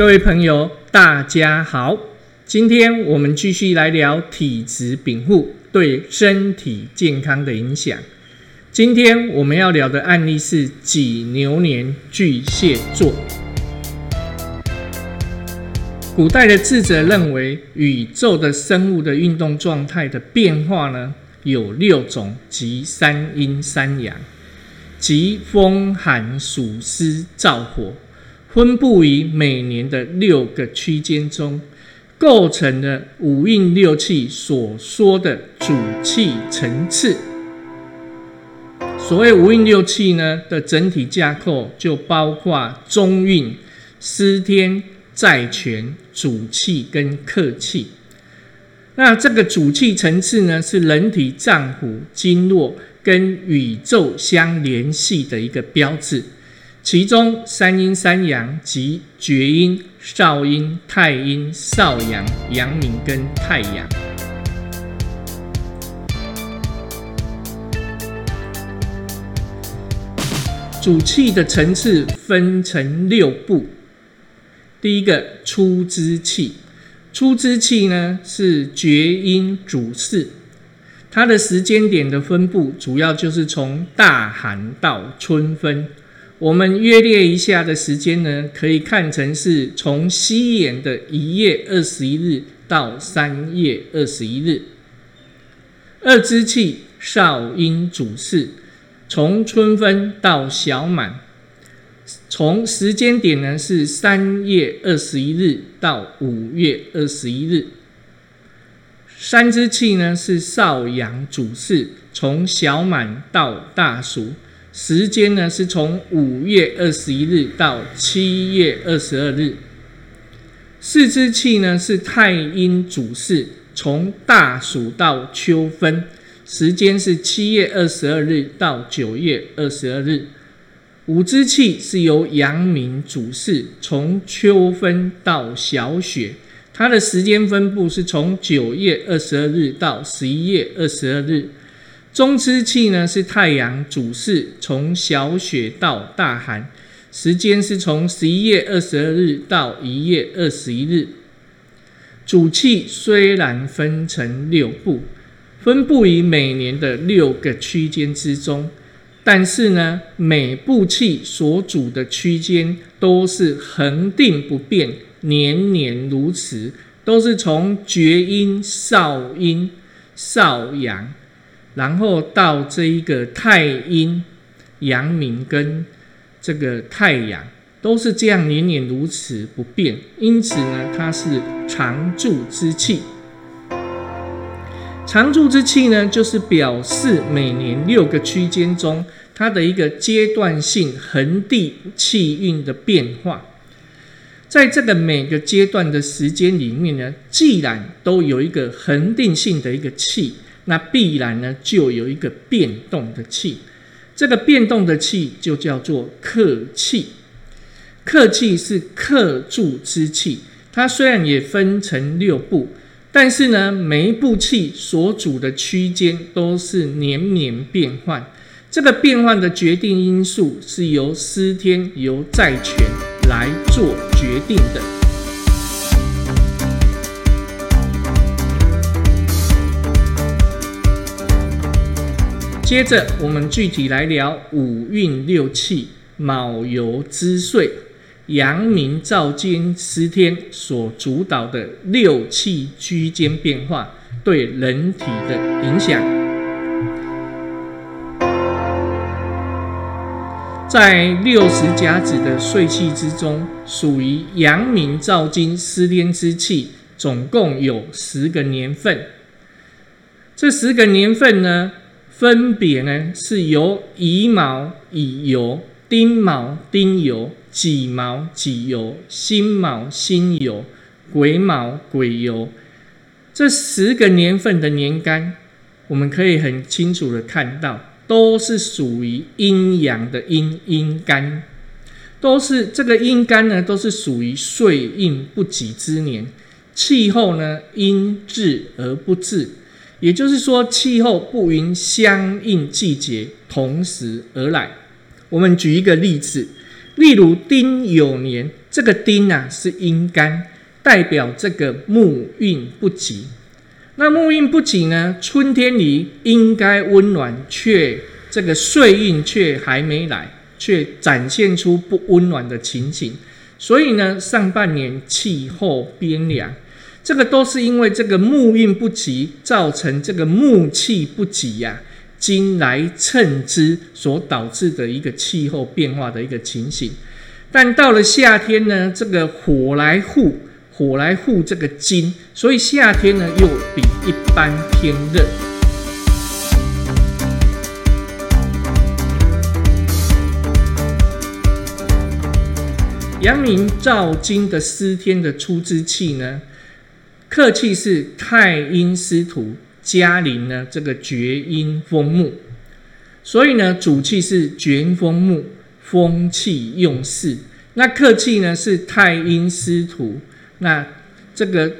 各位朋友，大家好。今天我们继续来聊体质禀赋对身体健康的影响。今天我们要聊的案例是己牛年巨蟹座。古代的智者认为，宇宙的生物的运动状态的变化呢，有六种，即三阴三阳，即风寒暑湿燥火。分布于每年的六个区间中，构成了五运六气所说的主气层次。所谓五运六气呢的整体架构，就包括中运、司天、在权、主气跟客气。那这个主气层次呢，是人体脏腑经络跟宇宙相联系的一个标志。其中三阴三阳即厥阴、少阴、太阴、少阳、阳明跟太阳。主气的层次分成六步。第一个出之气，出之气呢是厥阴主事，它的时间点的分布主要就是从大寒到春分。我们约列一下的时间呢，可以看成是从西元的一月二十一日到三月二十一日。二之气少阴主事，从春分到小满，从时间点呢是三月二十一日到五月二十一日。三之气呢是少阳主事，从小满到大暑。时间呢是从五月二十一日到七月二十二日。四之气呢是太阴主事，从大暑到秋分，时间是七月二十二日到九月二十二日。五之气是由阳明主事，从秋分到小雪，它的时间分布是从九月二十二日到十一月二十二日。中之气呢是太阳主事，从小雪到大寒，时间是从十一月二十二日到一月二十一日。主气虽然分成六部，分布于每年的六个区间之中，但是呢，每部气所主的区间都是恒定不变，年年如此，都是从厥阴、少阴、少阳。然后到这一个太阴、阳明跟这个太阳都是这样年年如此不变，因此呢，它是常住之气。常住之气呢，就是表示每年六个区间中它的一个阶段性恒地气运的变化。在这个每个阶段的时间里面呢，既然都有一个恒定性的一个气。那必然呢，就有一个变动的气，这个变动的气就叫做克气。克气是克住之气，它虽然也分成六步，但是呢，每一步气所主的区间都是年年变换。这个变换的决定因素是由司天、由债权来做决定的。接着，我们具体来聊五运六气、卯酉之岁、阳明照金司天所主导的六气居间变化对人体的影响。在六十甲子的岁气之中，属于阳明照金司天之气，总共有十个年份。这十个年份呢？分别呢是由乙卯乙酉、丁卯丁酉、己卯己酉、辛卯辛酉、癸卯癸酉这十个年份的年干，我们可以很清楚的看到，都是属于阴阳的阴阴干，都是这个阴干呢，都是属于岁运不己之年，气候呢阴至而不至。也就是说，气候不允相应季节同时而来。我们举一个例子，例如丁酉年这个丁啊是阴干，代表这个木运不及。那木运不及呢，春天里应该温暖，却这个岁运却还没来，却展现出不温暖的情形。所以呢，上半年气候边凉，这个都是因为这个木运不及，造成这个木气不及呀。金来趁之所导致的一个气候变化的一个情形，但到了夏天呢，这个火来护，火来护这个金，所以夏天呢又比一般偏热。阳明照金的司天的出之气呢，客气是太阴司徒。嘉陵呢，这个厥阴风木，所以呢，主气是厥阴风木，风气用事。那客气呢是太阴司徒，那这个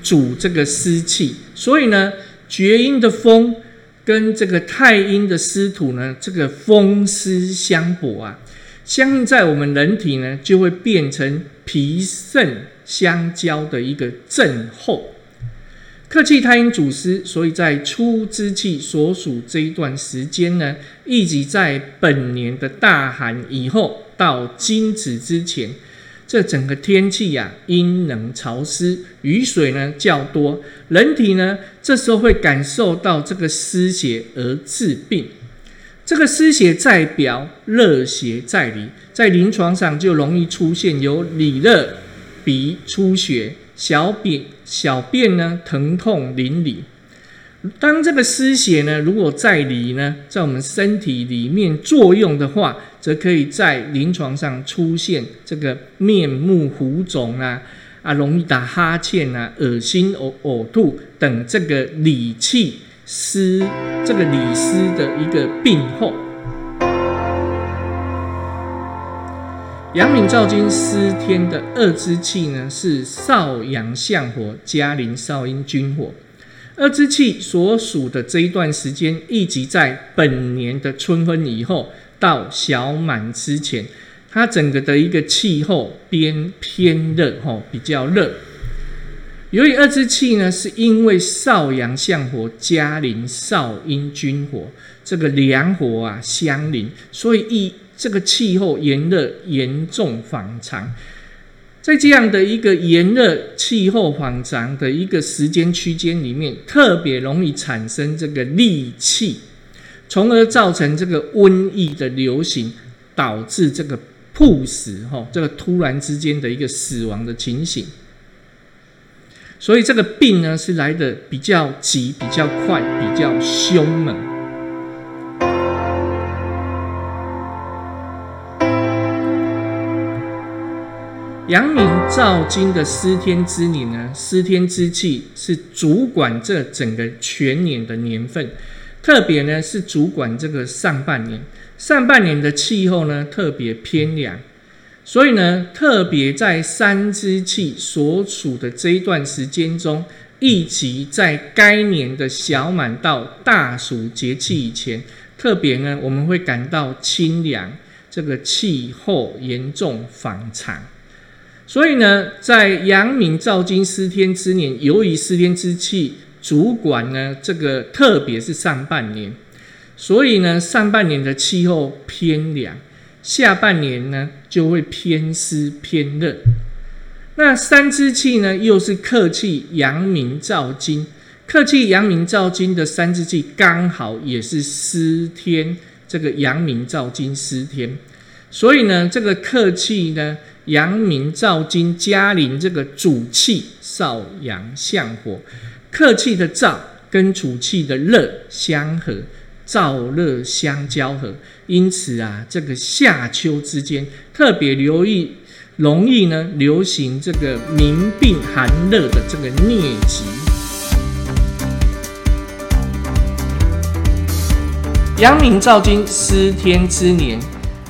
主这个湿气，所以呢，厥阴的风跟这个太阴的司徒呢，这个风湿相搏啊，相应在我们人体呢，就会变成脾肾相交的一个症候。客气太阴主湿，所以在初之气所属这一段时间呢，以及在本年的大寒以后到金子之前，这整个天气呀阴冷潮湿，雨水呢较多，人体呢这时候会感受到这个湿邪而致病。这个湿邪在表，热邪在里，在临床上就容易出现有里热、鼻出血。小便小便呢疼痛淋漓，当这个湿邪呢如果在里呢，在我们身体里面作用的话，则可以在临床上出现这个面目浮肿啊啊，容易打哈欠啊，恶心呕呕吐等这个里气湿这个里湿的一个病候。阳明照金司天的二之气呢，是少阳相火，加临少阴君火。二之气所属的这一段时间，一直在本年的春分以后到小满之前，它整个的一个气候边偏热，吼，比较热。由于二之气呢，是因为少阳相火加临少阴君火，这个两火啊相邻，所以一。这个气候炎热严重反常，在这样的一个炎热气候反常的一个时间区间里面，特别容易产生这个戾气，从而造成这个瘟疫的流行，导致这个猝死，哈，这个突然之间的一个死亡的情形。所以这个病呢，是来的比较急、比较快、比较凶猛。阳明照金的司天之年呢，司天之气是主管这整个全年的年份，特别呢是主管这个上半年。上半年的气候呢特别偏凉，所以呢特别在三之气所处的这一段时间中，以及在该年的小满到大暑节气以前，特别呢我们会感到清凉，这个气候严重反常。所以呢，在阳明照金司天之年，由于司天之气主管呢，这个特别是上半年，所以呢，上半年的气候偏凉，下半年呢就会偏湿偏热。那三之气呢，又是客气阳明照金，客气阳明照金的三之气刚好也是司天这个阳明照金司天，所以呢，这个客气呢。阳明照金加临这个主气少阳相火，客气的燥跟主气的热相合，燥热相交合，因此啊，这个夏秋之间特别留意，容易呢流行这个民病寒热的这个疟疾。阳明照金司天之年，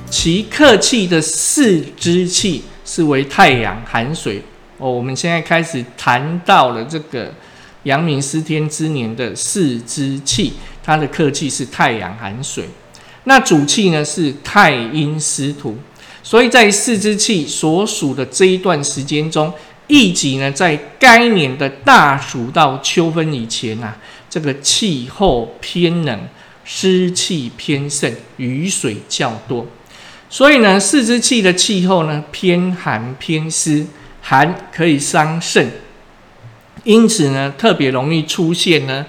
其客气的四之气。是为太阳寒水哦。我们现在开始谈到了这个阳明司天之年的四之气，它的客气是太阳寒水。那主气呢是太阴司土，所以在四支气所属的这一段时间中，易己呢在该年的大暑到秋分以前啊，这个气候偏冷，湿气偏盛，雨水较多。所以呢，四肢气的气候呢偏寒偏湿，寒可以伤肾，因此呢特别容易出现呢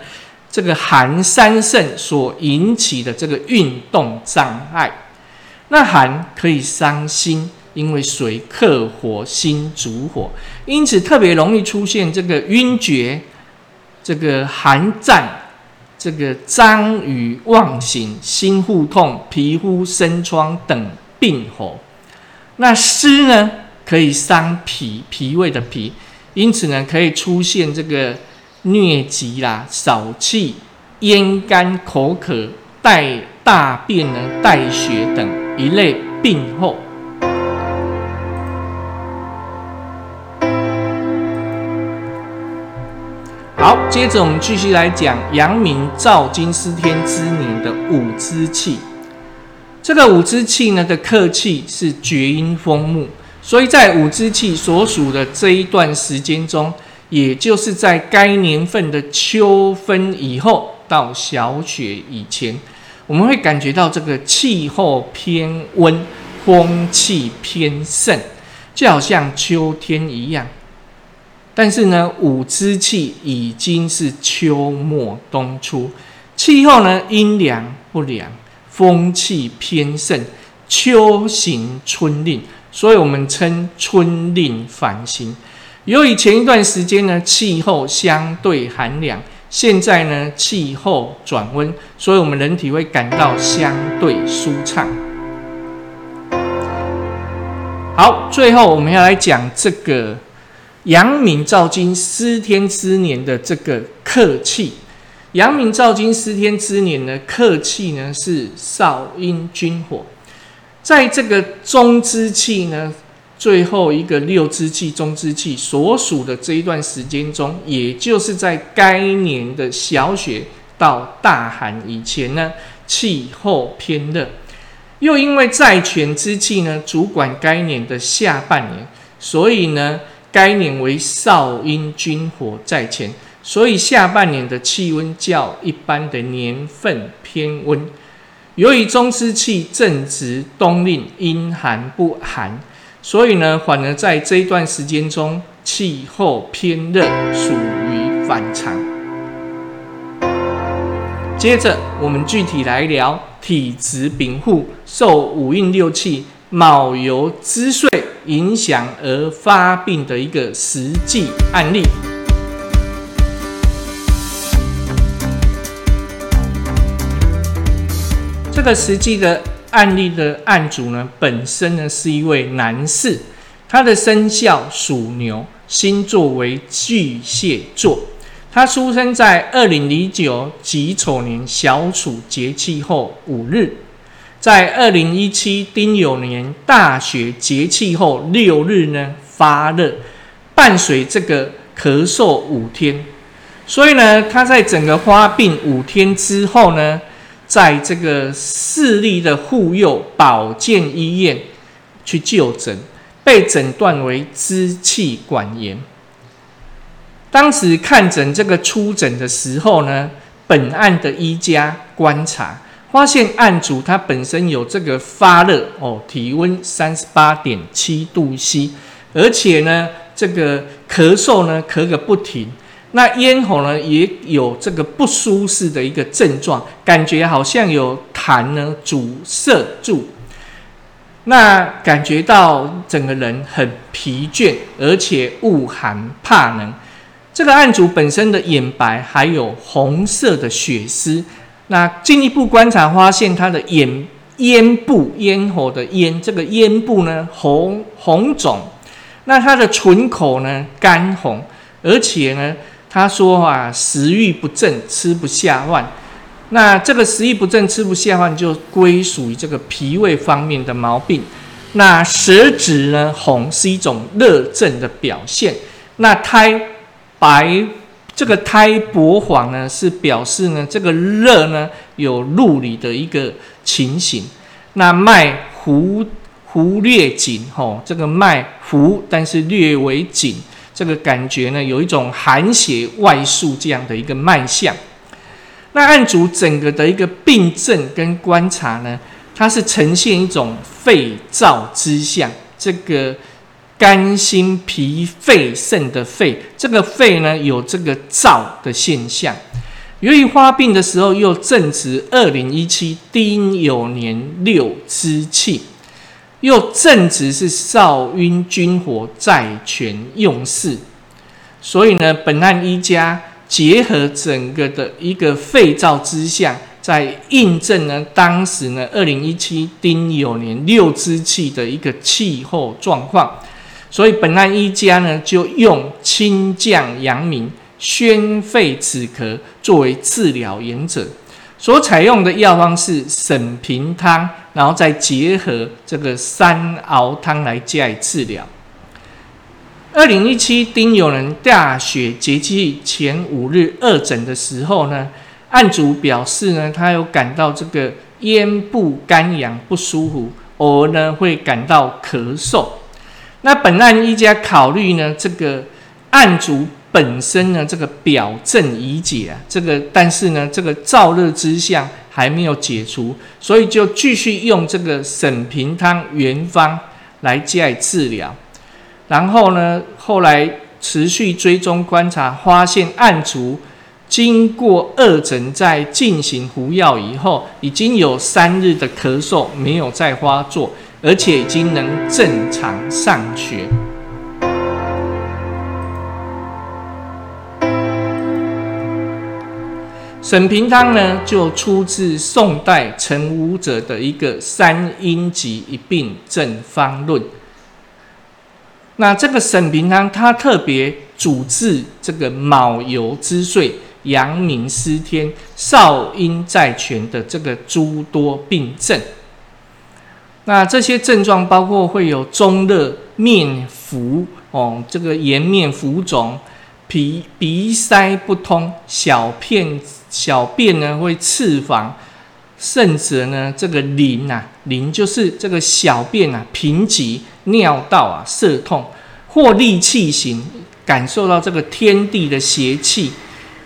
这个寒三肾所引起的这个运动障碍。那寒可以伤心，因为水克火，心主火，因此特别容易出现这个晕厥、这个寒战、这个张语妄醒、心腹痛、皮肤生疮等。病火，那湿呢可以伤脾，脾胃的脾，因此呢可以出现这个疟疾啦、少气、咽干、口渴、带大便呢、带血等一类病后。好，接着我们继续来讲阳明照金司天之年的五支气。这个五支气呢的客气是厥阴风木，所以在五支气所属的这一段时间中，也就是在该年份的秋分以后到小雪以前，我们会感觉到这个气候偏温，风气偏盛，就好像秋天一样。但是呢，五支气已经是秋末冬初，气候呢阴凉不凉。风气偏盛，秋行春令，所以我们称春令反行。由于前一段时间呢气候相对寒凉，现在呢气候转温，所以我们人体会感到相对舒畅。好，最后我们要来讲这个阳明照金司天之年的这个客气。阳明照金司天之年呢，客气呢是少阴君火，在这个中之气呢，最后一个六之气中之气所属的这一段时间中，也就是在该年的小雪到大寒以前呢，气候偏热，又因为在权之气呢主管该年的下半年，所以呢，该年为少阴君火在前。所以下半年的气温较一般的年份偏温，由于中湿气正值冬令，阴寒不寒，所以呢，反而在这一段时间中气候偏热，属于反常。接着我们具体来聊体质禀赋受五运六气卯酉之岁影响而发病的一个实际案例。这个实际的案例的案主呢，本身呢是一位男士，他的生肖属牛，星座为巨蟹座，他出生在二零零九己丑年小暑节气后五日，在二零一七丁酉年大雪节气后六日呢发热，伴随这个咳嗽五天，所以呢，他在整个发病五天之后呢。在这个市立的妇幼保健医院去就诊，被诊断为支气管炎。当时看诊这个出诊的时候呢，本案的医家观察发现案主他本身有这个发热哦，体温三十八点七度 C，而且呢，这个咳嗽呢咳个不停。那咽喉呢也有这个不舒适的一个症状，感觉好像有痰呢阻塞住，那感觉到整个人很疲倦，而且恶寒怕冷。这个案主本身的眼白还有红色的血丝，那进一步观察发现他的眼咽部咽喉的咽这个咽部呢红红肿，那他的唇口呢干红，而且呢。他说啊，食欲不振，吃不下饭。那这个食欲不振、吃不下饭，就归属于这个脾胃方面的毛病。那舌质呢红是一种热症的表现。那苔白，这个苔薄黄呢，是表示呢这个热呢有入里的一个情形。那脉浮浮略紧，吼，这个脉浮，但是略为紧，这个感觉呢，有一种寒血外束这样的一个脉象。那按主整个的一个病症跟观察呢，它是呈现一种肺燥之象，这个肝心脾肺肾的肺，这个肺呢有这个燥的现象。由于发病的时候又正值二零一七丁酉年六之气。又正值是少阴君火在权用事，所以呢，本案医家结合整个的一个肺燥之象，在印证呢当时呢二零一七丁酉年六之气的一个气候状况，所以本案医家呢就用清降阳明、宣肺止咳作为治疗原则。所采用的药方是沈平汤，然后再结合这个三熬汤来加以治疗。二零一七丁酉人大雪节气前五日二诊的时候呢，案主表示呢，他有感到这个咽部干痒不舒服，偶尔呢会感到咳嗽。那本案医家考虑呢，这个案主。本身呢，这个表症已解啊，这个但是呢，这个燥热之象还没有解除，所以就继续用这个沈平汤原方来加以治疗。然后呢，后来持续追踪观察，发现案主经过二诊在进行服药以后，已经有三日的咳嗽没有再发作，而且已经能正常上学。沈平汤呢，就出自宋代陈武者的一个三阴集一病正方论。那这个沈平汤，它特别主治这个卯酉之岁、阳明失天、少阴在权的这个诸多病症。那这些症状包括会有中热、面浮哦，这个颜面浮肿、鼻鼻塞不通、小片。小便呢会赤黄，甚至呢这个淋啊淋就是这个小便啊贫瘠，尿道啊涩痛，或利气型，感受到这个天地的邪气，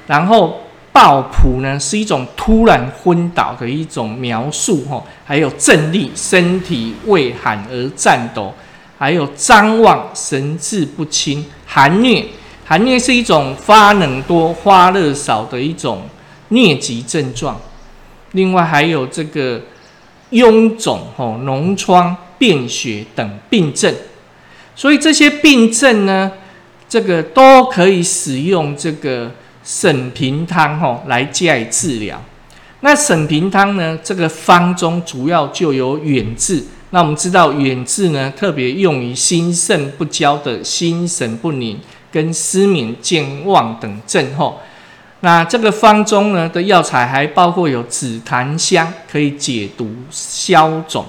然后暴普呢是一种突然昏倒的一种描述哈，还有震力，身体畏寒而颤抖，还有张望神志不清，寒虐，寒虐是一种发冷多发热少的一种。疟疾症状，另外还有这个臃肿、吼脓疮、便血等病症，所以这些病症呢，这个都可以使用这个沈平汤吼来加以治疗。那沈平汤呢，这个方中主要就有远志。那我们知道远志呢，特别用于心肾不交的心神不宁、跟失眠、健忘等症候。那这个方中呢的药材还包括有紫檀香，可以解毒消肿；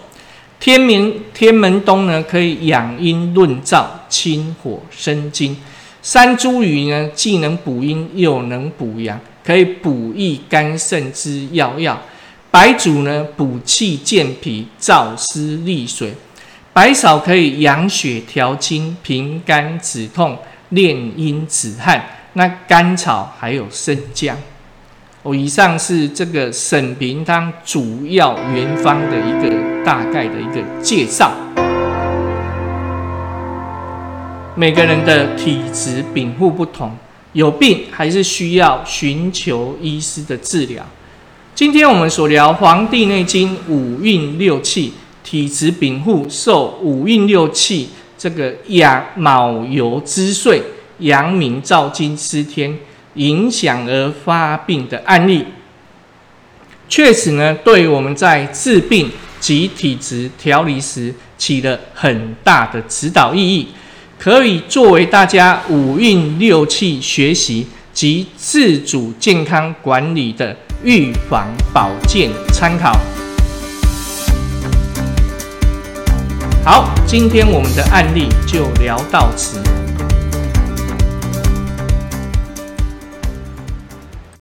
天门天门冬呢可以养阴润燥、清火生津；山茱萸呢既能补阴又能补阳，可以补益肝肾之要药；白术呢补气健脾、燥湿利水；白芍可以养血调经、平肝止痛、炼阴止汗。那甘草还有生姜，哦，以上是这个沈平汤主要原方的一个大概的一个介绍。每个人的体质禀赋不同，有病还是需要寻求医师的治疗。今天我们所聊《黄帝内经》五运六气，体质禀赋受五运六气这个阳卯酉之岁。阳明照金失天影响而发病的案例，确实呢，对我们在治病及体质调理时起了很大的指导意义，可以作为大家五运六气学习及自主健康管理的预防保健参考。好，今天我们的案例就聊到此。